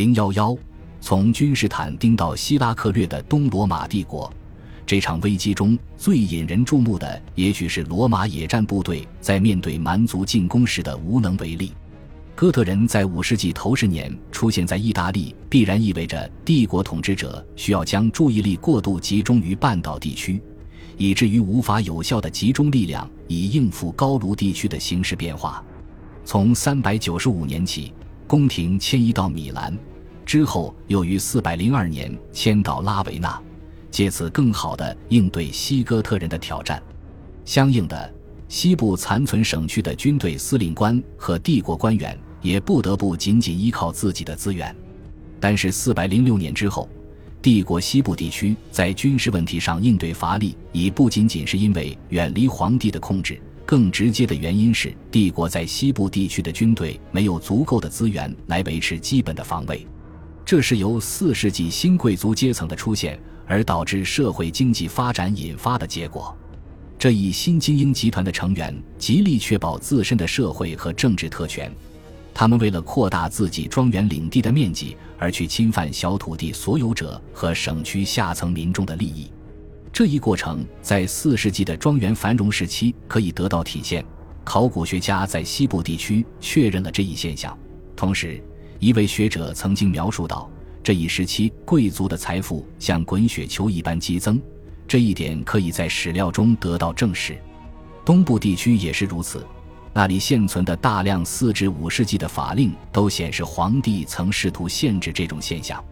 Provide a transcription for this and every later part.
零幺幺，从君士坦丁到希拉克略的东罗马帝国，这场危机中最引人注目的，也许是罗马野战部队在面对蛮族进攻时的无能为力。哥特人在五世纪头十年出现在意大利，必然意味着帝国统治者需要将注意力过度集中于半岛地区，以至于无法有效的集中力量以应付高卢地区的形势变化。从三百九十五年起，宫廷迁移到米兰。之后又于四百零二年迁到拉维纳，借此更好地应对西哥特人的挑战。相应的，西部残存省区的军队司令官和帝国官员也不得不仅仅依靠自己的资源。但是，四百零六年之后，帝国西部地区在军事问题上应对乏力，已不仅仅是因为远离皇帝的控制，更直接的原因是帝国在西部地区的军队没有足够的资源来维持基本的防卫。这是由四世纪新贵族阶层的出现而导致社会经济发展引发的结果。这一新精英集团的成员极力确保自身的社会和政治特权，他们为了扩大自己庄园领地的面积而去侵犯小土地所有者和省区下层民众的利益。这一过程在四世纪的庄园繁荣时期可以得到体现。考古学家在西部地区确认了这一现象，同时。一位学者曾经描述到，这一时期贵族的财富像滚雪球一般激增，这一点可以在史料中得到证实。东部地区也是如此，那里现存的大量四至五世纪的法令都显示皇帝曾试图限制这种现象。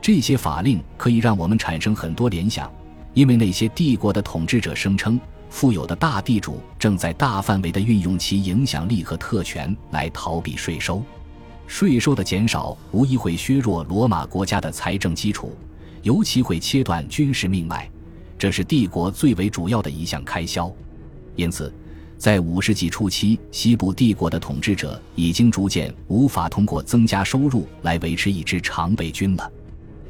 这些法令可以让我们产生很多联想，因为那些帝国的统治者声称，富有的大地主正在大范围地运用其影响力和特权来逃避税收。税收的减少无疑会削弱罗马国家的财政基础，尤其会切断军事命脉，这是帝国最为主要的一项开销。因此，在五世纪初期，西部帝国的统治者已经逐渐无法通过增加收入来维持一支常备军了。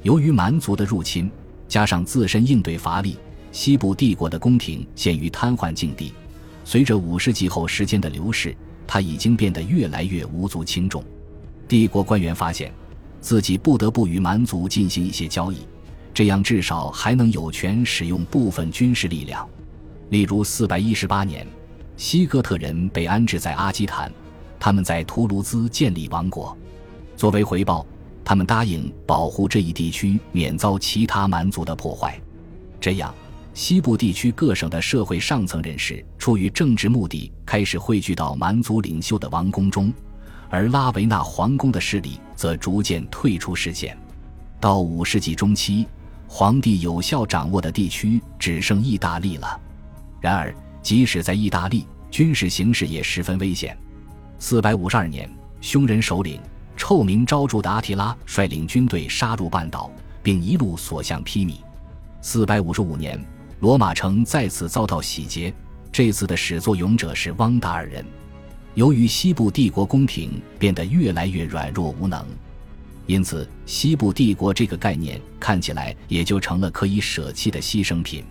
由于蛮族的入侵，加上自身应对乏力，西部帝国的宫廷陷于瘫痪境地。随着五世纪后时间的流逝，它已经变得越来越无足轻重。帝国官员发现，自己不得不与蛮族进行一些交易，这样至少还能有权使用部分军事力量。例如，四百一十八年，西哥特人被安置在阿基坦，他们在图卢兹建立王国。作为回报，他们答应保护这一地区免遭其他蛮族的破坏。这样，西部地区各省的社会上层人士出于政治目的，开始汇聚到蛮族领袖的王宫中。而拉维纳皇宫的势力则逐渐退出视线。到五世纪中期，皇帝有效掌握的地区只剩意大利了。然而，即使在意大利，军事形势也十分危险。四百五十二年，匈人首领臭名昭著的阿提拉率领军队杀入半岛，并一路所向披靡。四百五十五年，罗马城再次遭到洗劫，这次的始作俑者是汪达尔人。由于西部帝国宫廷变得越来越软弱无能，因此西部帝国这个概念看起来也就成了可以舍弃的牺牲品。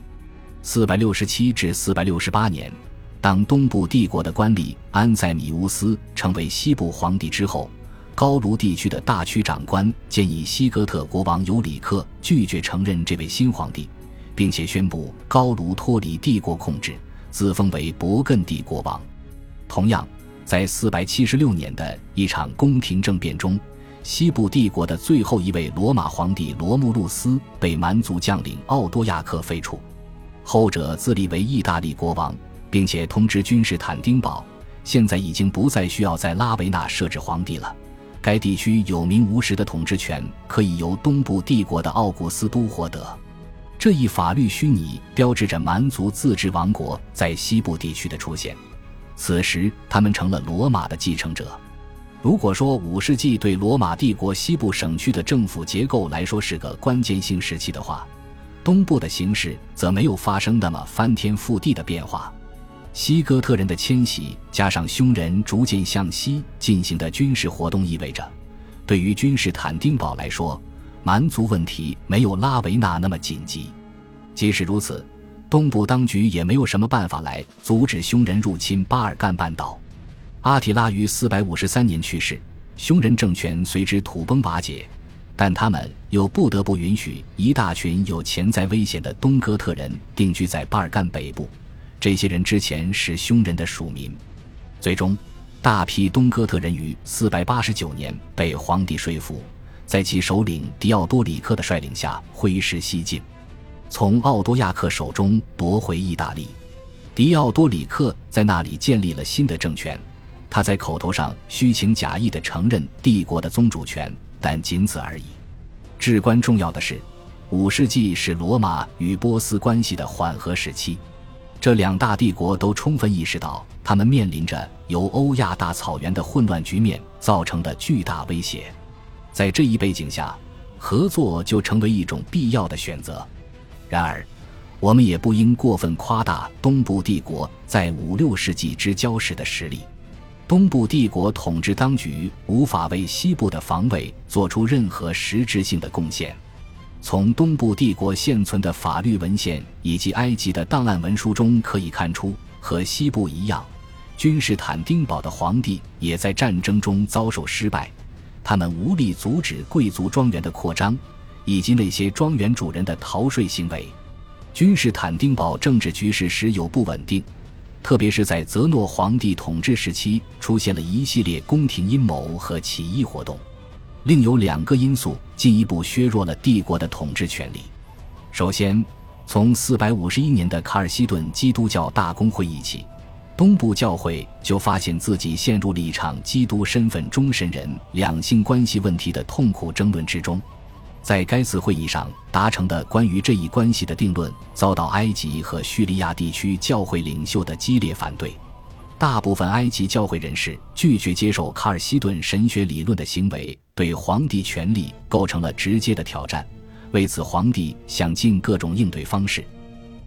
四百六十七至四百六十八年，当东部帝国的官吏安塞米乌斯成为西部皇帝之后，高卢地区的大区长官建议西哥特国王尤里克拒绝承认这位新皇帝，并且宣布高卢脱离帝国控制，自封为勃艮第国王。同样。在四百七十六年的一场宫廷政变中，西部帝国的最后一位罗马皇帝罗慕路斯被蛮族将领奥多亚克废除，后者自立为意大利国王，并且通知君士坦丁堡，现在已经不再需要在拉维纳设置皇帝了，该地区有名无实的统治权可以由东部帝国的奥古斯都获得。这一法律虚拟标志着蛮族自治王国在西部地区的出现。此时，他们成了罗马的继承者。如果说五世纪对罗马帝国西部省区的政府结构来说是个关键性时期的话，东部的形势则没有发生那么翻天覆地的变化。西哥特人的迁徙加上匈人逐渐向西进行的军事活动，意味着，对于君士坦丁堡来说，蛮族问题没有拉维纳那么紧急。即使如此。东部当局也没有什么办法来阻止匈人入侵巴尔干半岛。阿提拉于四百五十三年去世，匈人政权随之土崩瓦解。但他们又不得不允许一大群有潜在危险的东哥特人定居在巴尔干北部。这些人之前是匈人的属民。最终，大批东哥特人于489年被皇帝说服，在其首领迪奥多里克的率领下挥师西进，从奥多亚克手中夺回意大利。迪奥多里克在那里建立了新的政权。他在口头上虚情假意地承认帝国的宗主权，但仅此而已。至关重要的是，五世纪是罗马与波斯关系的缓和时期。这两大帝国都充分意识到，他们面临着由欧亚大草原的混乱局面造成的巨大威胁。在这一背景下，合作就成为一种必要的选择。然而，我们也不应过分夸大东部帝国在五六世纪之交时的实力。东部帝国统治当局无法为西部的防卫做出任何实质性的贡献。从东部帝国现存的法律文献以及埃及的档案文书中可以看出，和西部一样，君士坦丁堡的皇帝也在战争中遭受失败。他们无力阻止贵族庄园的扩张，以及那些庄园主人的逃税行为。君士坦丁堡政治局势时有不稳定。特别是在泽诺皇帝统治时期，出现了一系列宫廷阴谋和起义活动。另有两个因素进一步削弱了帝国的统治权力。首先，从451年的卡尔西顿基督教大公会议起，东部教会就发现自己陷入了一场基督身份中神人两性关系问题的痛苦争论之中。在该次会议上达成的关于这一关系的定论，遭到埃及和叙利亚地区教会领袖的激烈反对。大部分埃及教会人士拒绝接受卡尔西顿神学理论的行为，对皇帝权力构成了直接的挑战。为此，皇帝想尽各种应对方式，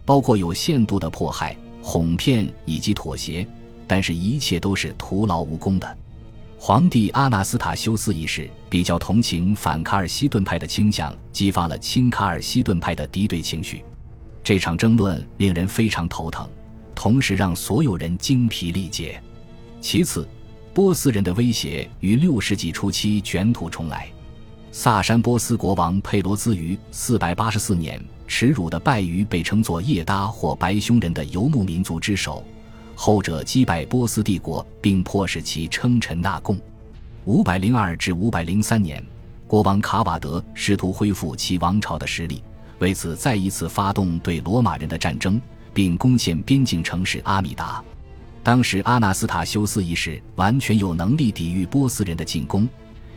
包括有限度的迫害、哄骗以及妥协，但是一切都是徒劳无功的。皇帝阿纳斯塔修斯一世比较同情反卡尔西顿派的倾向，激发了亲卡尔西顿派的敌对情绪。这场争论令人非常头疼，同时让所有人精疲力竭。其次，波斯人的威胁于六世纪初期卷土重来。萨珊波斯国王佩罗兹于四百八十四年耻辱的败于被称作叶达或白匈人的游牧民族之手。后者击败波斯帝国，并迫使其称臣纳贡。五百零二至五百零三年，国王卡瓦德试图恢复其王朝的实力，为此再一次发动对罗马人的战争，并攻陷边境城市阿米达。当时阿纳斯塔修斯一世完全有能力抵御波斯人的进攻，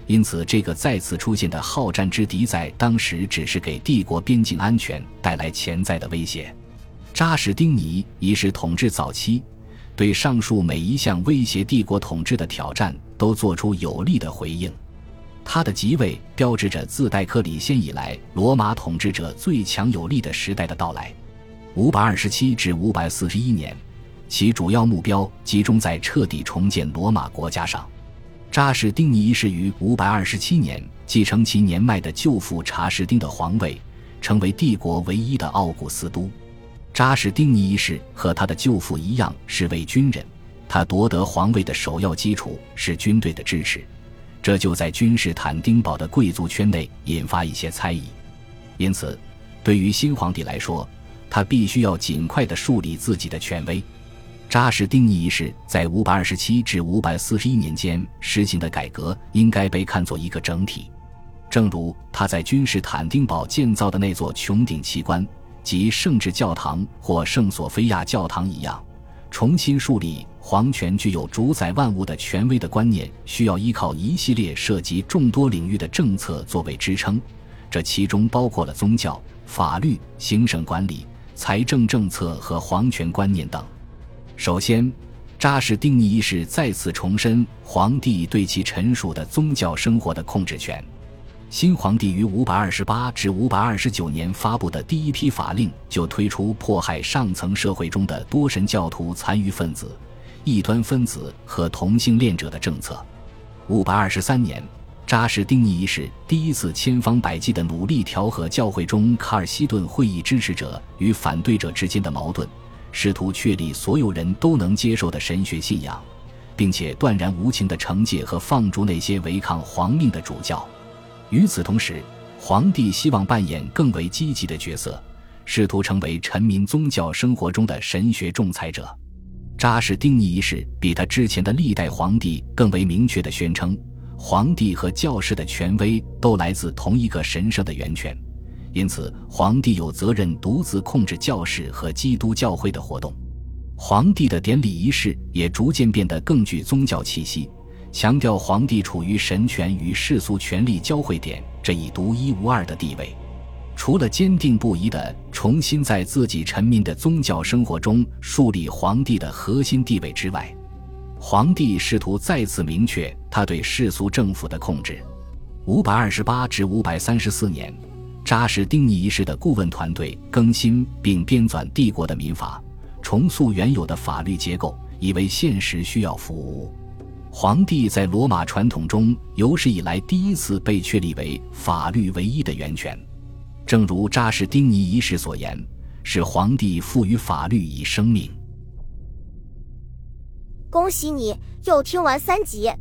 因此这个再次出现的好战之敌在当时只是给帝国边境安全带来潜在的威胁。扎什丁尼一世统治早期。对上述每一项威胁帝国统治的挑战都做出有力的回应。他的即位标志着自戴克里先以来罗马统治者最强有力的时代的到来。五百二十七至五百四十一年，其主要目标集中在彻底重建罗马国家上。扎什丁尼一世于五百二十七年继承其年迈的舅父查士丁的皇位，成为帝国唯一的奥古斯都。扎什丁尼一世和他的舅父一样是位军人，他夺得皇位的首要基础是军队的支持，这就在君士坦丁堡的贵族圈内引发一些猜疑。因此，对于新皇帝来说，他必须要尽快地树立自己的权威。扎什丁尼一世在527至541年间实行的改革应该被看作一个整体，正如他在君士坦丁堡建造的那座穹顶奇观。及圣治教堂或圣索菲亚教堂一样，重新树立皇权具有主宰万物的权威的观念，需要依靠一系列涉及众多领域的政策作为支撑。这其中包括了宗教、法律、行省管理、财政政策和皇权观念等。首先，扎什丁尼一世再次重申皇帝对其臣属的宗教生活的控制权。新皇帝于五百二十八至五百二十九年发布的第一批法令，就推出迫害上层社会中的多神教徒残余分子、异端分子和同性恋者的政策。五百二十三年，扎什丁尼一世第一次千方百计地努力调和教会中卡尔西顿会议支持者与反对者之间的矛盾，试图确立所有人都能接受的神学信仰，并且断然无情地惩戒和放逐那些违抗皇命的主教。与此同时，皇帝希望扮演更为积极的角色，试图成为臣民宗教生活中的神学仲裁者。扎什丁尼一世比他之前的历代皇帝更为明确地宣称，皇帝和教士的权威都来自同一个神圣的源泉，因此皇帝有责任独自控制教士和基督教会的活动。皇帝的典礼仪式也逐渐变得更具宗教气息，强调皇帝处于神权与世俗权力交汇点这一独一无二的地位。除了坚定不移地重新在自己臣民的宗教生活中树立皇帝的核心地位之外，皇帝试图再次明确他对世俗政府的控制。五百二十八至五百三十四年，扎什丁尼一世的顾问团队更新并编纂帝国的民法，重塑原有的法律结构，以为现实需要服务。皇帝在罗马传统中有史以来第一次被确立为法律唯一的源泉。正如扎什丁尼一世所言，是皇帝赋予法律以生命。恭喜你又听完三集，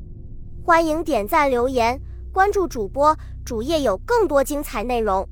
欢迎点赞、留言、关注主播，主页有更多精彩内容。